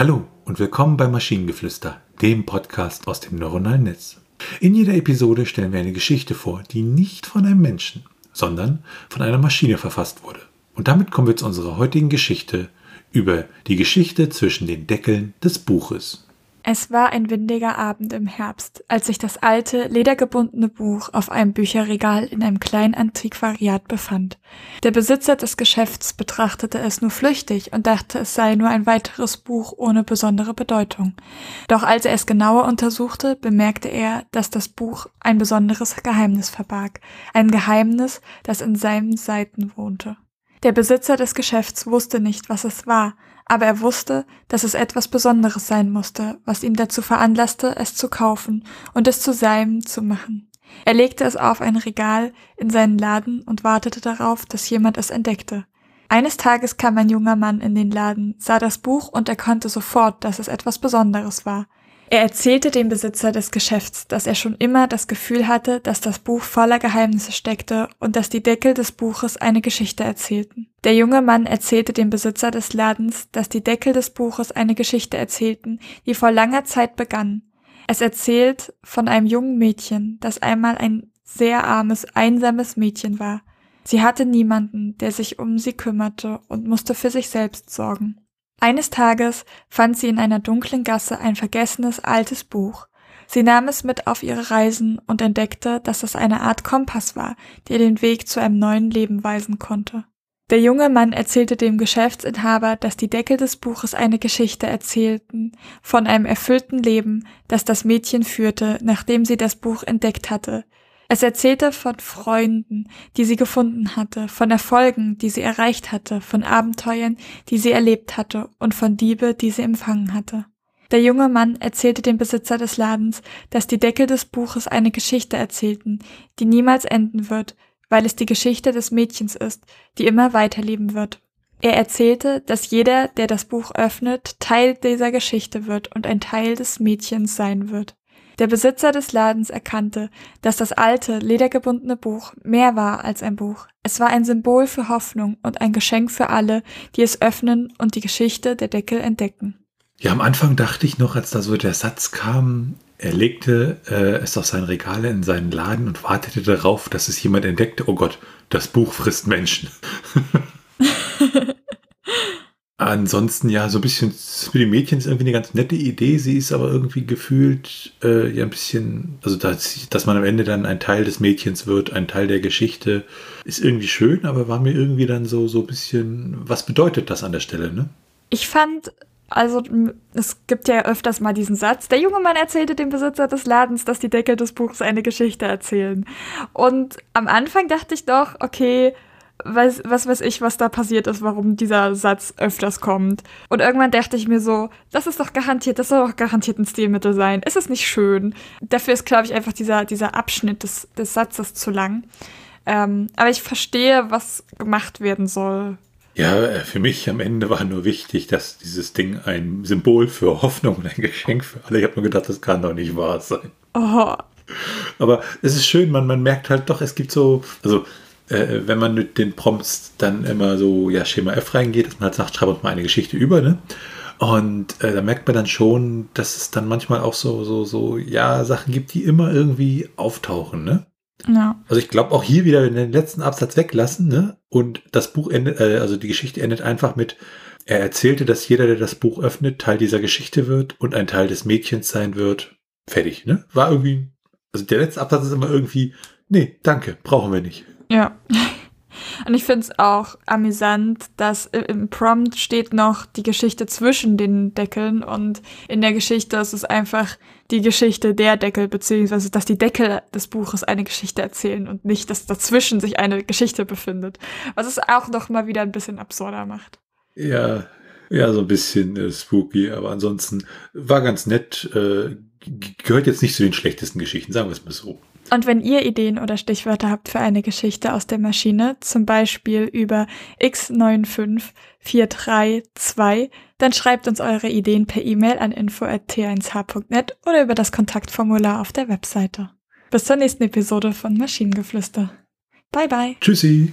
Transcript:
Hallo und willkommen bei Maschinengeflüster, dem Podcast aus dem neuronalen Netz. In jeder Episode stellen wir eine Geschichte vor, die nicht von einem Menschen, sondern von einer Maschine verfasst wurde. Und damit kommen wir zu unserer heutigen Geschichte über die Geschichte zwischen den Deckeln des Buches. Es war ein windiger Abend im Herbst, als sich das alte, ledergebundene Buch auf einem Bücherregal in einem kleinen Antiquariat befand. Der Besitzer des Geschäfts betrachtete es nur flüchtig und dachte, es sei nur ein weiteres Buch ohne besondere Bedeutung. Doch als er es genauer untersuchte, bemerkte er, dass das Buch ein besonderes Geheimnis verbarg, ein Geheimnis, das in seinen Seiten wohnte. Der Besitzer des Geschäfts wusste nicht, was es war, aber er wusste, dass es etwas Besonderes sein musste, was ihn dazu veranlasste, es zu kaufen und es zu seinem zu machen. Er legte es auf ein Regal in seinen Laden und wartete darauf, dass jemand es entdeckte. Eines Tages kam ein junger Mann in den Laden, sah das Buch und erkannte sofort, dass es etwas Besonderes war. Er erzählte dem Besitzer des Geschäfts, dass er schon immer das Gefühl hatte, dass das Buch voller Geheimnisse steckte und dass die Deckel des Buches eine Geschichte erzählten. Der junge Mann erzählte dem Besitzer des Ladens, dass die Deckel des Buches eine Geschichte erzählten, die vor langer Zeit begann. Es erzählt von einem jungen Mädchen, das einmal ein sehr armes, einsames Mädchen war. Sie hatte niemanden, der sich um sie kümmerte und musste für sich selbst sorgen. Eines Tages fand sie in einer dunklen Gasse ein vergessenes altes Buch. Sie nahm es mit auf ihre Reisen und entdeckte, dass es eine Art Kompass war, der den Weg zu einem neuen Leben weisen konnte. Der junge Mann erzählte dem Geschäftsinhaber, dass die Deckel des Buches eine Geschichte erzählten von einem erfüllten Leben, das das Mädchen führte, nachdem sie das Buch entdeckt hatte, es erzählte von Freunden, die sie gefunden hatte, von Erfolgen, die sie erreicht hatte, von Abenteuern, die sie erlebt hatte und von Liebe, die sie empfangen hatte. Der junge Mann erzählte dem Besitzer des Ladens, dass die Deckel des Buches eine Geschichte erzählten, die niemals enden wird, weil es die Geschichte des Mädchens ist, die immer weiterleben wird. Er erzählte, dass jeder, der das Buch öffnet, Teil dieser Geschichte wird und ein Teil des Mädchens sein wird. Der Besitzer des Ladens erkannte, dass das alte, ledergebundene Buch mehr war als ein Buch. Es war ein Symbol für Hoffnung und ein Geschenk für alle, die es öffnen und die Geschichte der Deckel entdecken. Ja, am Anfang dachte ich noch, als da so der Satz kam, er legte äh, es auf sein Regal in seinen Laden und wartete darauf, dass es jemand entdeckte. Oh Gott, das Buch frisst Menschen. Ansonsten ja, so ein bisschen für die Mädchen ist irgendwie eine ganz nette Idee. Sie ist aber irgendwie gefühlt äh, ja ein bisschen, also dass, dass man am Ende dann ein Teil des Mädchens wird, ein Teil der Geschichte, ist irgendwie schön, aber war mir irgendwie dann so, so ein bisschen, was bedeutet das an der Stelle, ne? Ich fand, also es gibt ja öfters mal diesen Satz, der junge Mann erzählte dem Besitzer des Ladens, dass die Deckel des Buchs eine Geschichte erzählen. Und am Anfang dachte ich doch, okay, weiß, was weiß ich, was da passiert ist, warum dieser Satz öfters kommt. Und irgendwann dachte ich mir so, das ist doch garantiert, das soll doch garantiert ein Stilmittel sein. Ist es nicht schön? Dafür ist, glaube ich, einfach dieser, dieser Abschnitt des, des Satzes zu lang. Ähm, aber ich verstehe, was gemacht werden soll. Ja, äh, für mich am Ende war nur wichtig, dass dieses Ding ein Symbol für Hoffnung und ein Geschenk für alle. Ich habe nur gedacht, das kann doch nicht wahr sein. Oh. Aber es ist schön, man, man merkt halt doch, es gibt so, also äh, wenn man mit den Prompts dann immer so, ja, Schema F reingeht, dass man halt sagt, schreib uns mal eine Geschichte über, ne? Und äh, da merkt man dann schon, dass es dann manchmal auch so, so, so, ja, Sachen gibt, die immer irgendwie auftauchen, ne? Ja. Also ich glaube auch hier wieder den letzten Absatz weglassen, ne? Und das Buch endet, äh, also die Geschichte endet einfach mit, er erzählte, dass jeder, der das Buch öffnet, Teil dieser Geschichte wird und ein Teil des Mädchens sein wird. Fertig, ne? War irgendwie, also der letzte Absatz ist immer irgendwie, nee, danke, brauchen wir nicht. Ja. Und ich finde es auch amüsant, dass im Prompt steht noch die Geschichte zwischen den Deckeln und in der Geschichte ist es einfach die Geschichte der Deckel, beziehungsweise dass die Deckel des Buches eine Geschichte erzählen und nicht, dass dazwischen sich eine Geschichte befindet. Was es auch noch mal wieder ein bisschen absurder macht. Ja, ja, so ein bisschen äh, spooky, aber ansonsten war ganz nett. Äh, gehört jetzt nicht zu den schlechtesten Geschichten, sagen wir es mal so. Und wenn ihr Ideen oder Stichwörter habt für eine Geschichte aus der Maschine, zum Beispiel über x95432, dann schreibt uns eure Ideen per E-Mail an info.t1h.net oder über das Kontaktformular auf der Webseite. Bis zur nächsten Episode von Maschinengeflüster. Bye bye. Tschüssi.